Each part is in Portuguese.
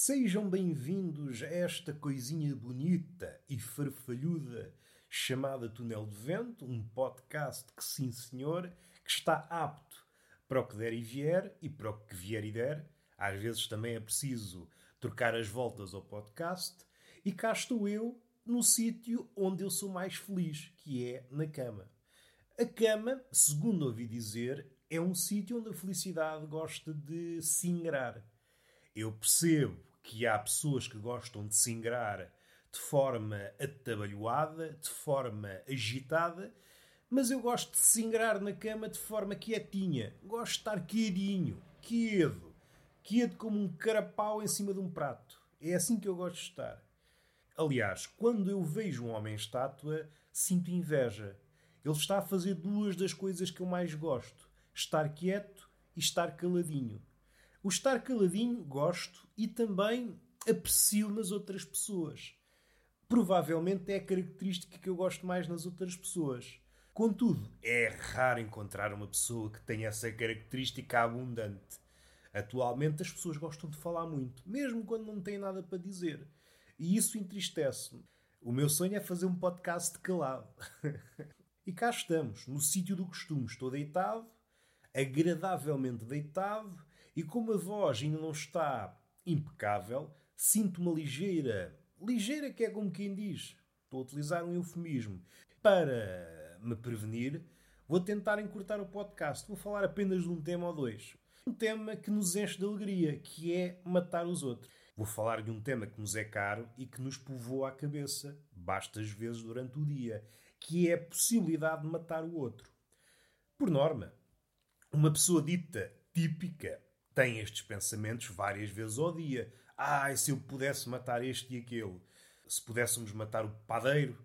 Sejam bem-vindos a esta coisinha bonita e farfalhuda chamada Túnel de Vento, um podcast que, sim senhor, que está apto para o que der e vier e para o que vier e der. Às vezes também é preciso trocar as voltas ao podcast. E cá estou eu, no sítio onde eu sou mais feliz, que é na cama. A cama, segundo ouvi dizer, é um sítio onde a felicidade gosta de se ingrar. Eu percebo que há pessoas que gostam de se de forma atabalhoada, de forma agitada, mas eu gosto de se ingrar na cama de forma quietinha. Gosto de estar quietinho, quiedo, quieto como um carapau em cima de um prato. É assim que eu gosto de estar. Aliás, quando eu vejo um homem estátua, sinto inveja. Ele está a fazer duas das coisas que eu mais gosto: estar quieto e estar caladinho. O estar caladinho gosto e também aprecio nas outras pessoas. Provavelmente é a característica que eu gosto mais nas outras pessoas. Contudo, é raro encontrar uma pessoa que tenha essa característica abundante. Atualmente as pessoas gostam de falar muito, mesmo quando não têm nada para dizer. E isso entristece-me. O meu sonho é fazer um podcast calado. e cá estamos, no sítio do costume. Estou deitado, agradavelmente deitado, e como a voz ainda não está impecável, sinto uma ligeira. Ligeira que é como quem diz. Estou a utilizar um eufemismo. Para me prevenir, vou tentar encurtar o podcast. Vou falar apenas de um tema ou dois. Um tema que nos enche de alegria, que é matar os outros. Vou falar de um tema que nos é caro e que nos povoa a cabeça, bastas vezes durante o dia, que é a possibilidade de matar o outro. Por norma, uma pessoa dita típica tem estes pensamentos várias vezes ao dia. Ai, se eu pudesse matar este e aquele. Se pudéssemos matar o padeiro.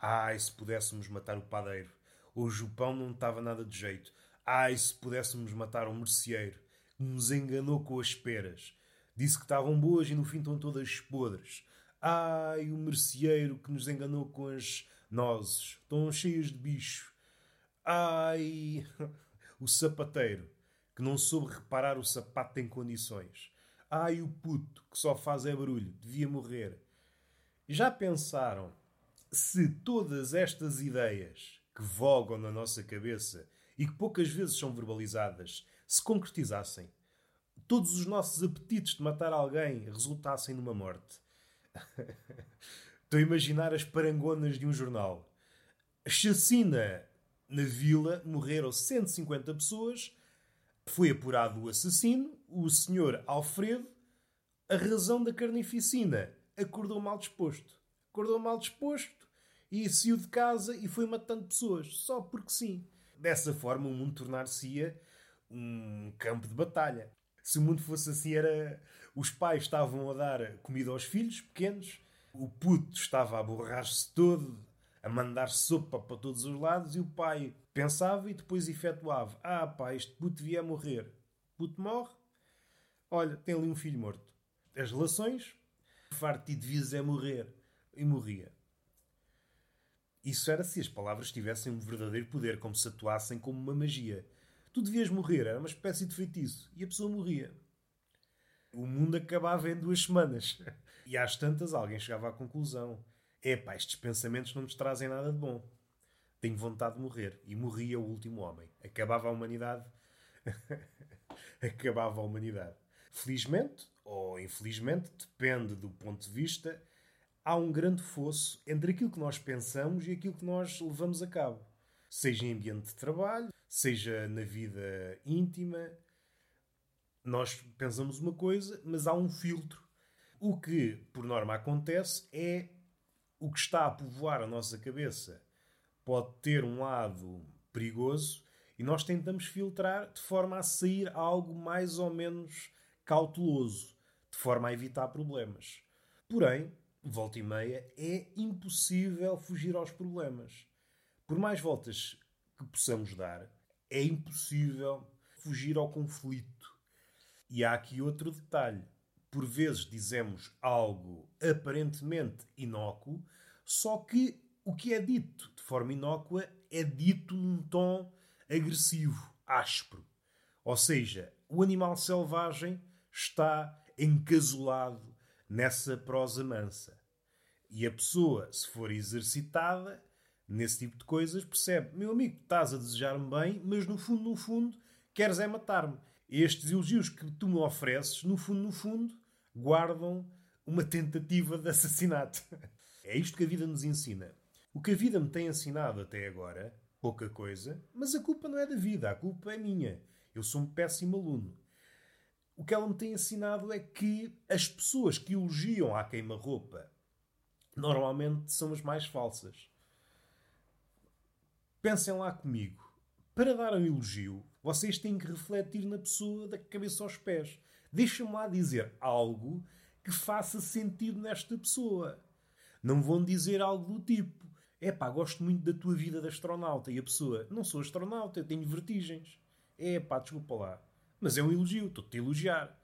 Ai, se pudéssemos matar o padeiro. Hoje o pão não estava nada de jeito. Ai, se pudéssemos matar o merceeiro. Que nos enganou com as peras. Disse que estavam boas e no fim estão todas podres. Ai, o merceeiro que nos enganou com as nozes. Estão cheias de bicho. Ai, o sapateiro que não soube reparar o sapato em condições. Ai, o puto, que só faz é barulho, devia morrer. Já pensaram se todas estas ideias que vogam na nossa cabeça e que poucas vezes são verbalizadas se concretizassem? Todos os nossos apetites de matar alguém resultassem numa morte. Estou a imaginar as parangonas de um jornal. Chacina na vila morreram 150 pessoas foi apurado o assassino, o senhor Alfredo, a razão da carnificina. Acordou mal disposto. Acordou mal disposto e saiu de casa e foi matando pessoas, só porque sim. Dessa forma, o mundo tornar-se-ia um campo de batalha. Se o mundo fosse assim, era. Os pais estavam a dar comida aos filhos pequenos, o puto estava a borrar-se todo, a mandar sopa para todos os lados, e o pai Pensava e depois efetuava. Ah, pá, este puto devia morrer. Puto morre. Olha, tem ali um filho morto. As relações. Farto e devias é morrer. E morria. Isso era se as palavras tivessem um verdadeiro poder, como se atuassem como uma magia. Tu devias morrer, era uma espécie de feitiço. E a pessoa morria. O mundo acabava em duas semanas. E às tantas alguém chegava à conclusão: é pá, estes pensamentos não nos trazem nada de bom tenho vontade de morrer. E morria o último homem. Acabava a humanidade. Acabava a humanidade. Felizmente, ou infelizmente, depende do ponto de vista, há um grande fosso entre aquilo que nós pensamos e aquilo que nós levamos a cabo. Seja em ambiente de trabalho, seja na vida íntima. Nós pensamos uma coisa, mas há um filtro. O que, por norma, acontece é o que está a povoar a nossa cabeça pode ter um lado perigoso e nós tentamos filtrar de forma a sair algo mais ou menos cauteloso, de forma a evitar problemas. Porém, volta e meia, é impossível fugir aos problemas. Por mais voltas que possamos dar, é impossível fugir ao conflito. E há aqui outro detalhe. Por vezes dizemos algo aparentemente inócuo, só que o que é dito de forma inócua é dito num tom agressivo, áspero. Ou seja, o animal selvagem está encasolado nessa prosa mansa. E a pessoa, se for exercitada nesse tipo de coisas, percebe: meu amigo, estás a desejar-me bem, mas no fundo, no fundo, queres é matar-me. Estes elogios que tu me ofereces, no fundo, no fundo, guardam uma tentativa de assassinato. É isto que a vida nos ensina. O que a vida me tem ensinado até agora, pouca coisa, mas a culpa não é da vida, a culpa é minha. Eu sou um péssimo aluno. O que ela me tem ensinado é que as pessoas que elogiam à queima-roupa normalmente são as mais falsas. Pensem lá comigo. Para dar um elogio, vocês têm que refletir na pessoa da cabeça aos pés. Deixem-me lá dizer algo que faça sentido nesta pessoa. Não vão dizer algo do tipo: é pá, gosto muito da tua vida de astronauta. E a pessoa: não sou astronauta, eu tenho vertigens. É pá, desculpa lá. Mas é um elogio, estou-te a elogiar.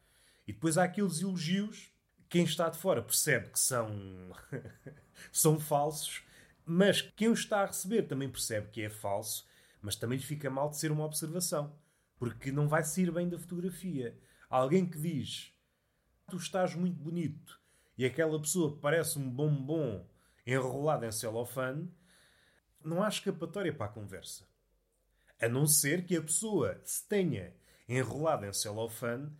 E depois há aqueles elogios, quem está de fora percebe que são, são falsos, mas quem o está a receber também percebe que é falso, mas também lhe fica mal de ser uma observação, porque não vai sair bem da fotografia. Alguém que diz tu estás muito bonito e aquela pessoa parece um bombom enrolado em celofane, não há escapatória para a conversa. A não ser que a pessoa se tenha enrolado em celofane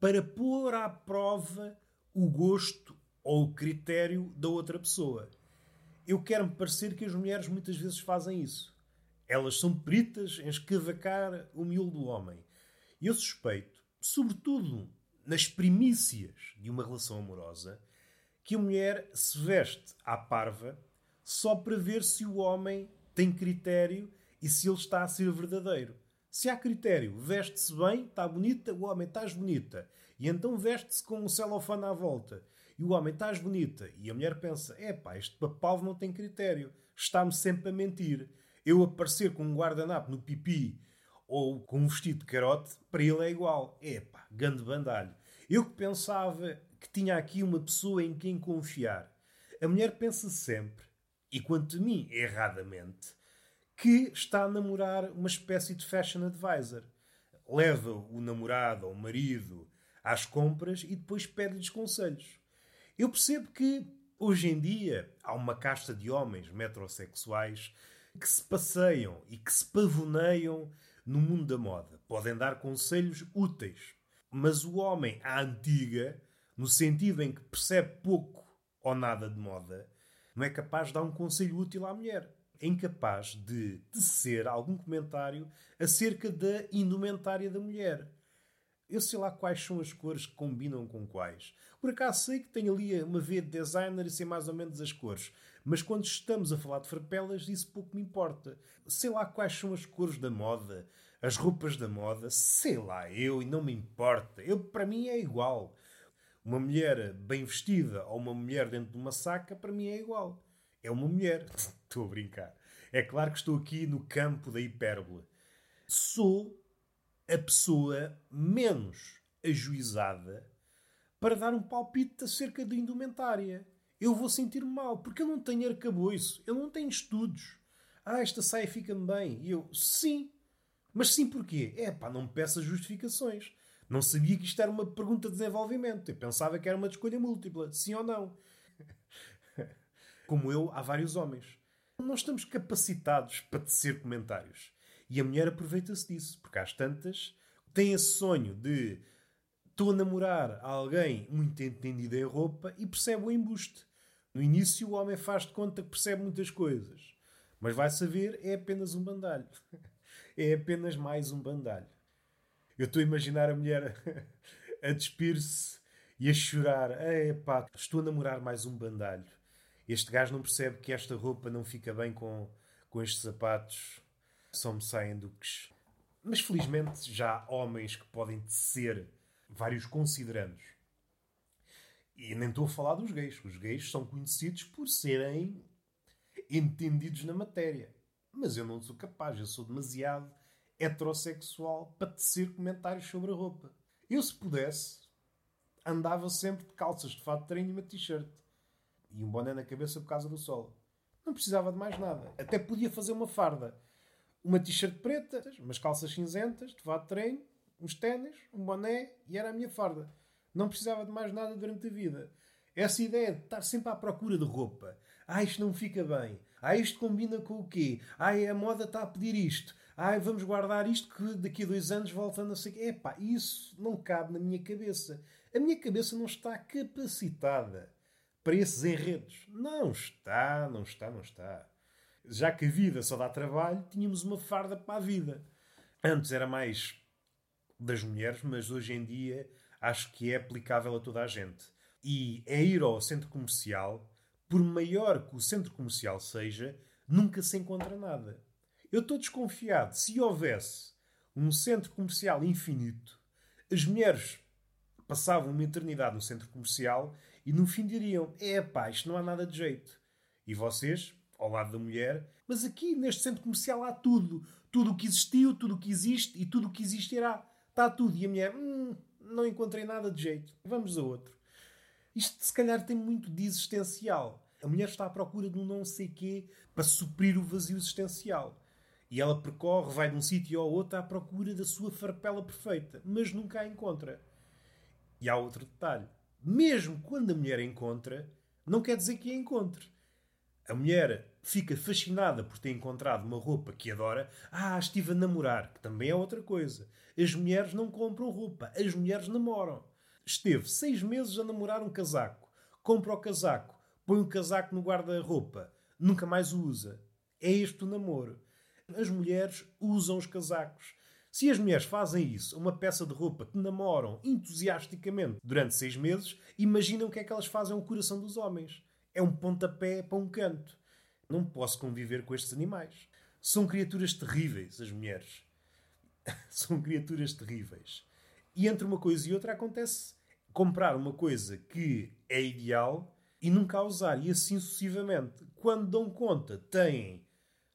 para pôr à prova o gosto ou o critério da outra pessoa. Eu quero-me parecer que as mulheres muitas vezes fazem isso. Elas são peritas em escavacar o miolo do homem. E eu suspeito, sobretudo nas primícias de uma relação amorosa, que a mulher se veste à parva só para ver se o homem tem critério e se ele está a ser verdadeiro. Se há critério, veste-se bem, está bonita, o homem estás bonita. E então veste-se com um celofane à volta. E o homem estás bonita. E a mulher pensa: é este papalvo não tem critério. Está-me sempre a mentir. Eu aparecer com um guardanapo no pipi ou com um vestido de carote, para ele é igual. É grande bandalho. Eu que pensava que tinha aqui uma pessoa em quem confiar. A mulher pensa sempre, e quanto a mim, erradamente, que está a namorar uma espécie de fashion advisor. Leva o namorado ou o marido às compras e depois pede-lhes conselhos. Eu percebo que hoje em dia há uma casta de homens metrosexuais que se passeiam e que se pavoneiam no mundo da moda. Podem dar conselhos úteis. Mas o homem à antiga, no sentido em que percebe pouco ou nada de moda, não é capaz de dar um conselho útil à mulher é incapaz de tecer algum comentário acerca da indumentária da mulher. Eu sei lá quais são as cores que combinam com quais. Por acaso sei que tem ali uma veia de designer e sei mais ou menos as cores. Mas quando estamos a falar de farpelas, isso pouco me importa. Sei lá quais são as cores da moda, as roupas da moda, sei lá eu e não me importa. Eu, para mim é igual. Uma mulher bem vestida ou uma mulher dentro de uma saca, para mim é igual. É uma mulher. Estou a brincar. É claro que estou aqui no campo da hipérbole. Sou a pessoa menos ajuizada para dar um palpite acerca da indumentária. Eu vou sentir-me mal, porque eu não tenho arcabouço, eu não tenho estudos. Ah, esta saia fica-me bem. E eu, sim. Mas sim porquê? É pá, não me peças justificações. Não sabia que isto era uma pergunta de desenvolvimento. Eu pensava que era uma escolha múltipla, sim ou não. Como eu, há vários homens. Não estamos capacitados para tecer comentários. E a mulher aproveita-se disso, porque às tantas tem esse sonho de estou a namorar alguém muito entendido em roupa e percebe o embuste. No início o homem faz de conta que percebe muitas coisas, mas vai saber é apenas um bandalho. É apenas mais um bandalho. Eu estou a imaginar a mulher a despir-se e a chorar. Epá, estou a namorar mais um bandalho. Este gajo não percebe que esta roupa não fica bem com, com estes sapatos. Só me saem duques. Mas felizmente já há homens que podem tecer vários considerandos. E nem estou a falar dos gays. Os gays são conhecidos por serem entendidos na matéria. Mas eu não sou capaz, eu sou demasiado heterossexual para tecer comentários sobre a roupa. Eu, se pudesse, andava sempre de calças de fato de treino e uma t-shirt e um boné na cabeça por causa do sol. Não precisava de mais nada. Até podia fazer uma farda. Uma t-shirt preta, umas calças cinzentas, de fato de treino, uns ténis, um boné e era a minha farda. Não precisava de mais nada durante a vida. Essa ideia de estar sempre à procura de roupa. Ah, isto não fica bem. Ah, isto combina com o quê? Ah, a moda está a pedir isto. Ah, vamos guardar isto que daqui a dois anos volta a não sei o quê. Epá, isso não cabe na minha cabeça. A minha cabeça não está capacitada para esses enredos. Não está, não está, não está. Já que a vida só dá trabalho, tínhamos uma farda para a vida. Antes era mais das mulheres, mas hoje em dia acho que é aplicável a toda a gente. E é ir ao centro comercial, por maior que o centro comercial seja, nunca se encontra nada. Eu estou desconfiado. Se houvesse um centro comercial infinito, as mulheres passavam uma eternidade no centro comercial e no fim diriam: é pá, isto não há nada de jeito. E vocês, ao lado da mulher, mas aqui neste centro comercial há tudo. Tudo o que existiu, tudo o que existe e tudo o que existirá. Está tudo. E a mulher, hum, não encontrei nada de jeito. Vamos a outro. Isto se calhar tem muito de existencial. A mulher está à procura de um não sei quê para suprir o vazio existencial. E ela percorre, vai de um sítio ao outro à procura da sua farpela perfeita, mas nunca a encontra. E há outro detalhe: mesmo quando a mulher a encontra, não quer dizer que a encontre. A mulher fica fascinada por ter encontrado uma roupa que adora. Ah, estive a namorar, que também é outra coisa. As mulheres não compram roupa, as mulheres namoram. Esteve seis meses a namorar um casaco, compra o casaco, põe o casaco no guarda-roupa, nunca mais o usa. É este o namoro. As mulheres usam os casacos. Se as mulheres fazem isso, uma peça de roupa que namoram entusiasticamente durante seis meses, imaginem o que é que elas fazem ao coração dos homens. É um pontapé para um canto. Não posso conviver com estes animais. São criaturas terríveis, as mulheres. São criaturas terríveis. E entre uma coisa e outra acontece comprar uma coisa que é ideal e nunca a usar. E assim sucessivamente. Quando dão conta, têm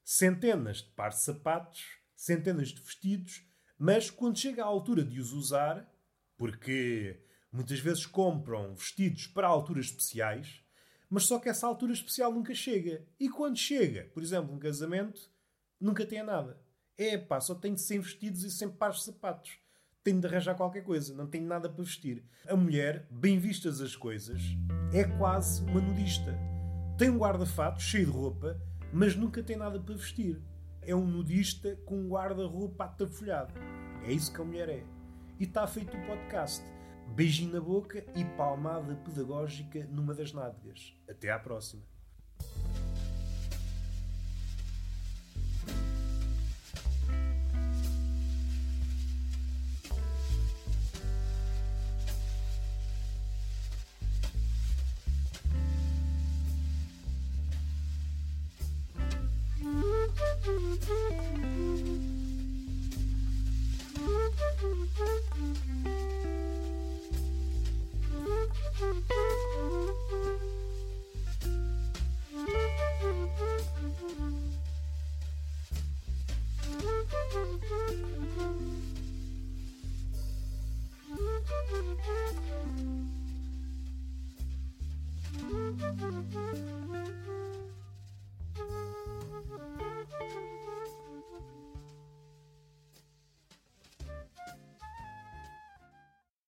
centenas de pares de sapatos, centenas de vestidos, mas quando chega à altura de os usar, porque muitas vezes compram vestidos para alturas especiais, mas só que essa altura especial nunca chega. E quando chega, por exemplo, um casamento, nunca tem nada. É pá, só tenho 100 vestidos e 100 pares de sapatos. Tenho de arranjar qualquer coisa, não tenho nada para vestir. A mulher, bem vistas as coisas, é quase uma nudista. Tem um guarda-fato cheio de roupa mas nunca tem nada para vestir. É um nudista com um guarda-roupa atafolhado. É isso que a mulher é. E está feito o podcast. Beijinho na boca e palmada pedagógica numa das nádegas. Até à próxima.